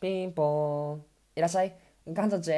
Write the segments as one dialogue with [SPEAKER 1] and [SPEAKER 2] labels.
[SPEAKER 1] ピンポン。いらっしゃい。かんちゃんち。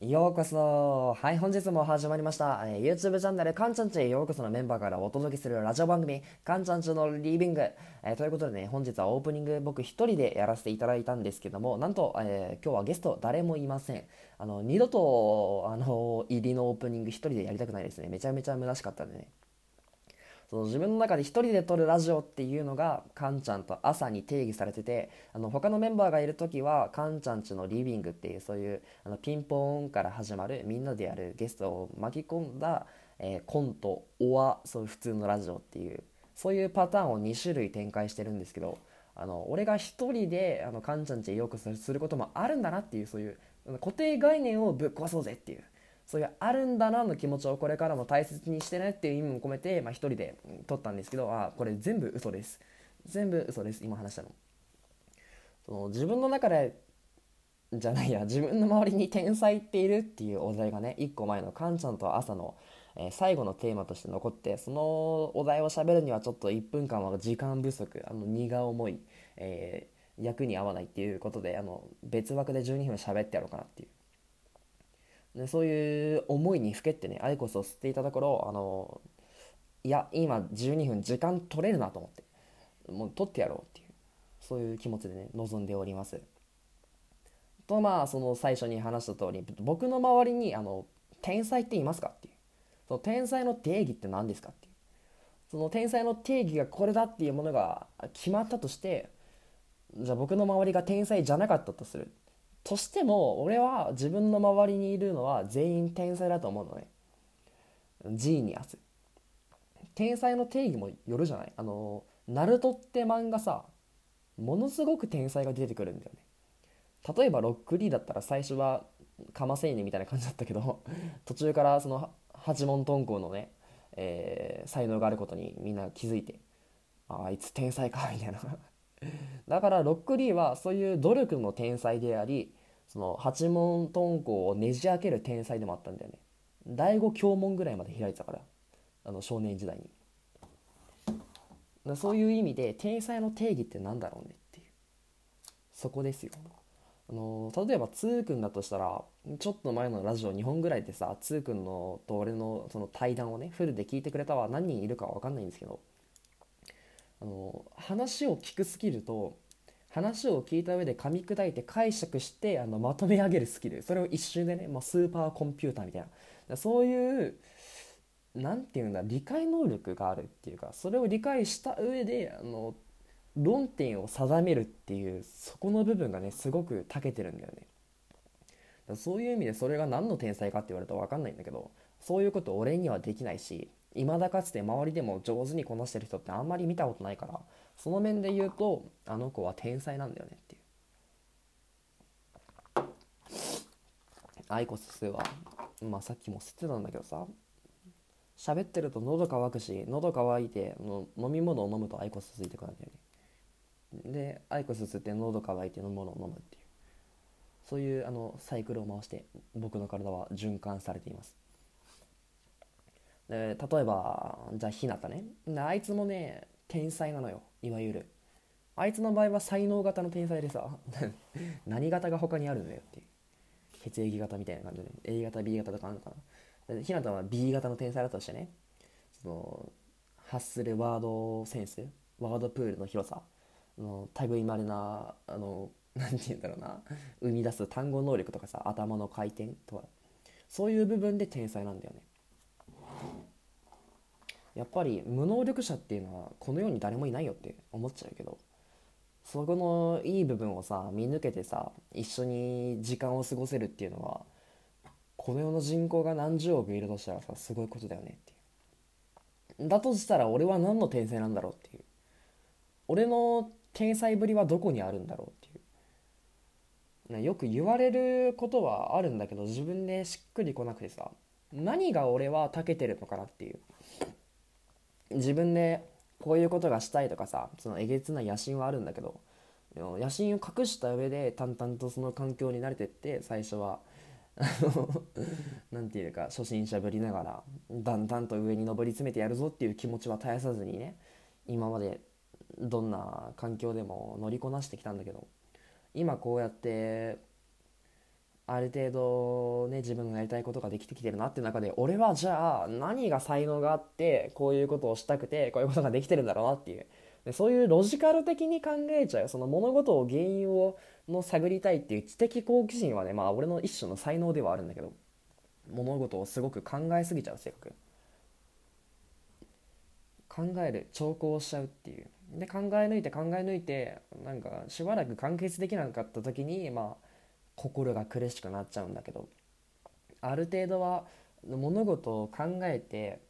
[SPEAKER 1] ようこそ。はい、本日も始まりました。え、YouTube チャンネル、かんちゃんちへようこそのメンバーからお届けするラジオ番組、かんちゃんちのリビング。えー、ということでね、本日はオープニング僕一人でやらせていただいたんですけども、なんと、えー、今日はゲスト誰もいません。あの、二度と、あの、入りのオープニング一人でやりたくないですね。めちゃめちゃ虚しかったんでね。その自分の中で一人で撮るラジオっていうのがカンちゃんと朝に定義されててあの他のメンバーがいる時はカンちゃんちのリビングっていうそういうあのピンポーンから始まるみんなでやるゲストを巻き込んだ、えー、コントオアそういう普通のラジオっていうそういうパターンを2種類展開してるんですけどあの俺が一人であのカンちゃんちへよくすることもあるんだなっていうそういう固定概念をぶっ壊そうぜっていうそういうあるんだなの気持ちをこれからも大切にしてねっていう意味も込めて、まあ、一人で撮ったんですけどあこれ全部嘘です。全部嘘です。今話したの。その自分の中でじゃないや自分の周りに天才っているっていうお題がね1個前のカンちゃんと朝の、えー、最後のテーマとして残ってそのお題を喋るにはちょっと1分間は時間不足あの荷が重い、えー、役に合わないっていうことであの別枠で12分喋ってやろうかなっていう。でそういう思いにふけってねアイコスを吸っていたところあのいや今12分時間取れるなと思ってもう取ってやろうっていうそういう気持ちでね臨んでおります。とまあその最初に話した通り僕の周りにあの天才っていますかっていうその天才の定義って何ですかっていうその天才の定義がこれだっていうものが決まったとしてじゃあ僕の周りが天才じゃなかったとする。としても俺は自分の周りにいるのは全員天才だと思うのね。ジーニアス。天才の定義もよるじゃない？あのナルトって漫画さものすごく天才が出てくるんだよね。例えばロックリーだったら最初はかませいねみたいな感じだったけど 途中からその八門遁甲のね、えー、才能があることにみんな気づいてああいつ天才かみたいな。だからロックリーはそういう努力の天才でありその八門遁甲をねじ開ける天才でもあったんだよね。第五教門ぐらいまで開いてたからあの少年時代に。そういう意味で天才の定義って何だろうねっていう。そこですよ。あの例えばつーくんだとしたらちょっと前のラジオ2本ぐらいでさつーくんのと俺のその対談をねフルで聞いてくれたは何人いるかは分かんないんですけどあの話を聞くスキルと話を聞いた上で噛み砕いて解釈してあのまとめ上げるスキル。それを一瞬でね、まあ、スーパーコンピューターみたいな。そういう何て言うんだ理解能力があるっていうかそれを理解した上であの論点を定めるっていうそこの部分がねすごく長けてるんだよね。そういう意味でそれが何の天才かって言われたら分かんないんだけどそういうこと俺にはできないし未だかつて周りでも上手にこなしてる人ってあんまり見たことないからその面で言うとあの子は天才なんだよねっていう。アイコスはまあさっきも吸ってたんだけどさ喋ってると喉乾くし喉乾いての飲み物を飲むとアイコスついてくるんだよね。でアイコス吸って喉乾いて飲むものを飲むっていう。そういうあのサイクルを回して僕の体は循環されています。で例えばじゃあひなたね。あいつもね天才なのよいわゆる。あいつの場合は才能型の天才でさ 何型が他にあるのよっていう。血液型みたいな感じで A 型 B 型とかあるのかな。ひなたは B 型の天才だとしてねその発するワードセンスワードプールの広さの類まれなあの何て言うんだろうな生み出す単語能力とかさ頭の回転とかそういう部分で天才なんだよね。やっぱり無能力者っていうのはこの世に誰もいないよって思っちゃうけどそこのいい部分をさ見抜けてさ一緒に時間を過ごせるっていうのはこの世の人口が何十億いるとしたらさすごいことだよねっていう。だとしたら俺は何の天才なんだろうっていう。俺の天才ぶりはどこにあるんだろうっていう。よく言われることはあるんだけど自分でしっくりこなくてさ何が俺は長けてるのかなっていう。自分でこういうことがしたいとかさそのえげつない野心はあるんだけど野心を隠した上で淡々とその環境に慣れてって最初は 何て言うか初心者ぶりながらだんだんと上に上り詰めてやるぞっていう気持ちは絶やさずにね今までどんな環境でも乗りこなしてきたんだけど今こうやってある程度ね自分のやりたいことができてきてるなっていう中で俺はじゃあ何が才能があってこういうことをしたくてこういうことができてるんだろうなっていう。でそういうロジカル的に考えちゃうその物事を原因をの探りたいっていう知的好奇心はねまあ俺の一種の才能ではあるんだけど物事をすごく考えすぎちゃう性格考える兆候しちゃうっていう。で考え抜いて考え抜いてなんかしばらく完結できなかった時にまあ心が苦しくなっちゃうんだけどある程度は物事を考えて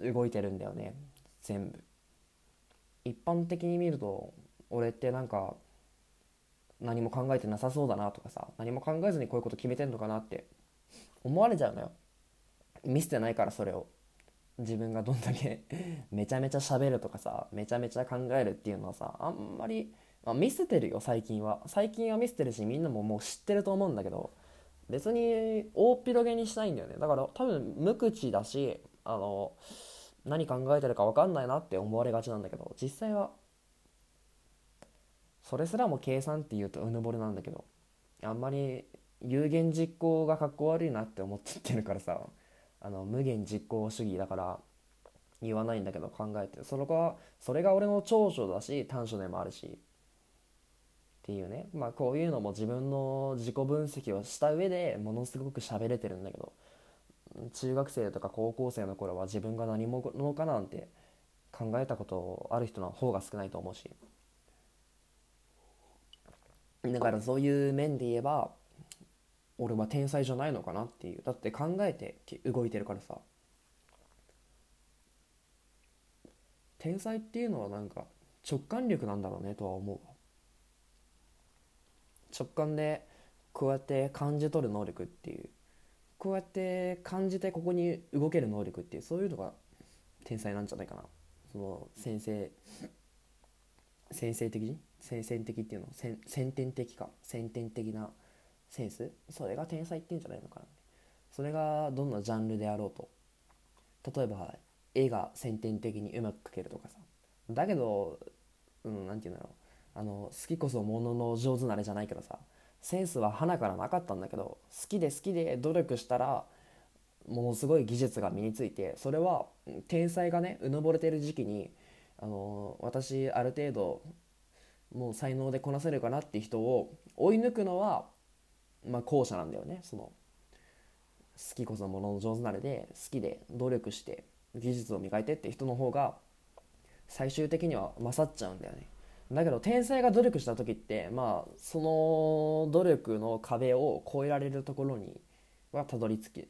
[SPEAKER 1] 動いてるんだよね。全部。一般的に見ると俺ってなんか何も考えてなさそうだなとかさ何も考えずにこういうこと決めてんのかなって思われちゃうのよ。見せてないからそれを。自分がどんだけめちゃめちゃ喋るとかさめちゃめちゃ考えるっていうのはさあんまり、まあ、見せてるよ最近は。最近は見せてるしみんなももう知ってると思うんだけど別に大っ広げにしたいんだよね。だから多分無口だしあの何考えてるか分かんないなって思われがちなんだけど実際はそれすらも計算っていうとうぬぼれなんだけどあんまり有言実行がかっこ悪いなって思っちゃってるからさあの無限実行主義だから言わないんだけど考えて。それがそれが俺の長所だし短所でもあるしっていうね。まあこういうのも自分の自己分析をした上でものすごく喋れてるんだけど中学生とか高校生の頃は自分が何者かなんて考えたことある人の方が少ないと思うし。だからそういう面で言えば俺は天才じゃないのかなっていう。だって考えて動いてるからさ。天才っていうのはなんか直感力なんだろうねとは思う直感でこうやって感じ取る能力っていうこうやって感じてここに動ける能力っていうそういうのが天才なんじゃないかな。その先生先生的に？先生的っていうの？先天的か？先天的なセンス？それが天才っていうんじゃないのかな。それがどんなジャンルであろうと。例えば絵が先天的にうまく描けるとかさ。だけどうん何て言うんだろう。あの好きこそものの上手なれじゃないけどさセンスは花からなかったんだけど好きで好きで努力したらものすごい技術が身についてそれは天才がねうぬぼれてる時期にあの私ある程度もう才能でこなせるかなっていう人を追い抜くのはまあ、後者なんだよね。その好きこそものの上手なれで好きで努力して技術を磨いてって人の方が最終的には勝っちゃうんだよね。だけど天才が努力した時ってまあその努力の壁を越えられるところにはたどり着き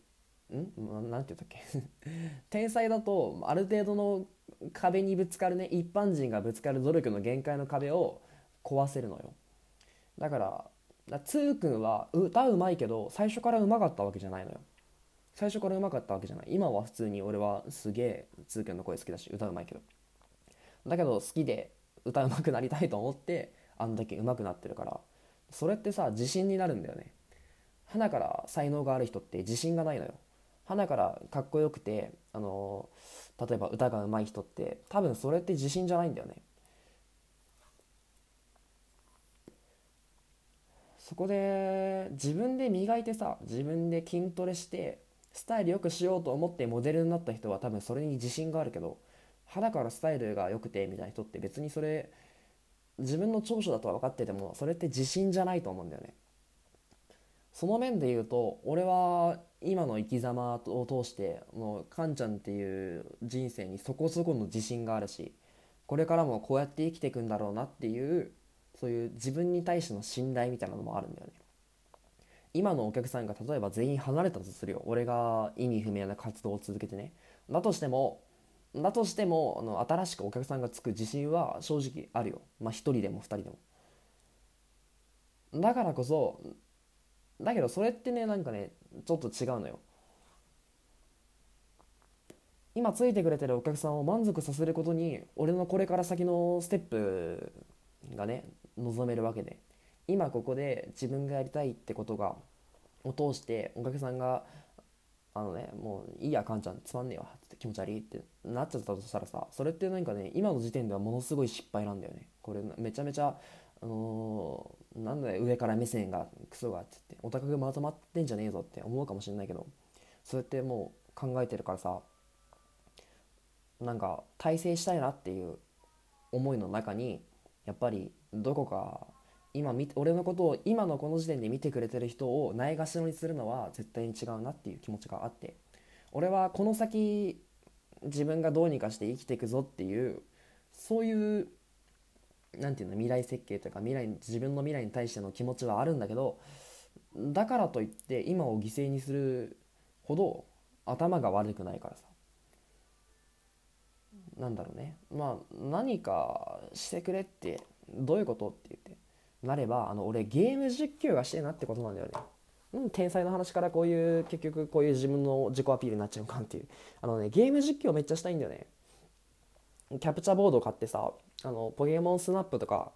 [SPEAKER 1] ん？なんて言ったっけ？天才だとある程度の壁にぶつかるね一般人がぶつかる努力の限界の壁を壊せるのよ。だからだつーくんは歌うまいけど最初からうまかったわけじゃないのよ。最初からうまかったわけじゃない。今は普通に俺はすげえつーくんの声好きだし歌うまいけど。だけど好きで歌うまくなりたいと思ってあんだけうまくなってるから。それってさ自信になるんだよね。花から才能がある人って自信がないのよ。花からかっこよくてあの例えば歌がうまい人って多分それって自信じゃないんだよね。そこで自分で磨いてさ自分で筋トレしてスタイル良くしようと思ってモデルになった人は多分それに自信があるけど肌からスタイルが良くてみたいな人って別にそれ自分の長所だとは分かっててもそれって自信じゃないと思うんだよね。その面で言うと俺は今の生き様を通してもうカンちゃんっていう人生にそこそこの自信があるしこれからもこうやって生きていくんだろうなっていうそういう自分に対しての信頼みたいなのもあるんだよね。今のお客さんが例えば全員離れたとするよ。俺が意味不明な活動を続けてね。だとしてもだとしてもあの新しくお客さんがつく自信は正直あるよ。まあ1人でも2人でも。だからこそだけどそれってねなんかねちょっと違うのよ。今ついてくれてるお客さんを満足させることに俺のこれから先のステップがね望めるわけで。今ここで自分がやりたいってことがを通してお客さんがあのねもういいやかんちゃんつまんねえわって気持ち悪いってなっちゃったとしたらさそれってなんかね今の時点ではものすごい失敗なんだよね。これめちゃめちゃあのなんだよ上から目線がクソがって言ってオタクがまとまってんじゃねえぞって思うかもしれないけどそうやってもう考えてるからさなんか体制したいなっていう思いの中にやっぱりどこか今見俺のことを今のこの時点で見てくれてる人をないがしろにするのは絶対に違うなっていう気持ちがあって俺はこの先自分がどうにかして生きていくぞっていうそういう何て言うの未来設計というか未来自分の未来に対しての気持ちはあるんだけどだからといって今を犠牲にするほど頭が悪くないからさ。なんだろうね。まあ何かしてくれってどういうことって言って。なればあの俺ゲーム実況がしてなってことなんだよね。うん、天才の話からこういう結局こういう自分の自己アピールになっちゃうかっていうあのねゲーム実況めっちゃしたいんだよねキャプチャーボードを買ってさあのポケモンスナップとか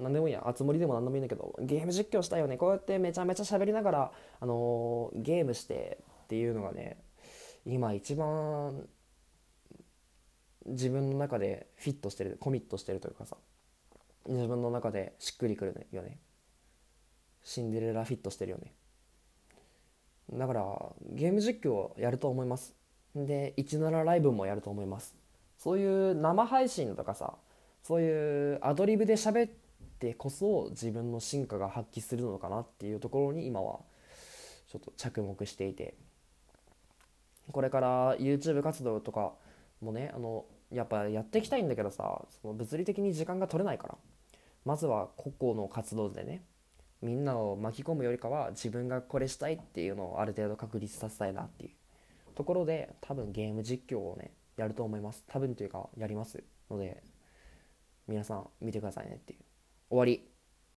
[SPEAKER 1] 何でもいいや、あつ森でも何でもいいんだけど、ゲーム実況したいよね。こうやってめちゃめちゃ喋りながら、あのー、ゲームしてっていうのがね、今一番自分の中でフィットしてる、コミットしてるというかさ、自分の中でしっくりくるよね。シンデレラフィットしてるよね。だから、ゲーム実況をやると思います。で、17ライブもやると思います。そういう生配信とかさ、そういうアドリブで喋ってこそ自分の進化が発揮するのかなっていうところに今はちょっと着目していてこれから YouTube 活動とかもねあのやっぱやっていきたいんだけどさその物理的に時間が取れないからまずは個々の活動でねみんなを巻き込むよりかは自分がこれしたいっていうのをある程度確立させたいなっていう。ところで多分ゲーム実況をねやると思います。多分というかやりますので皆さん見てくださいねっていう。終わり。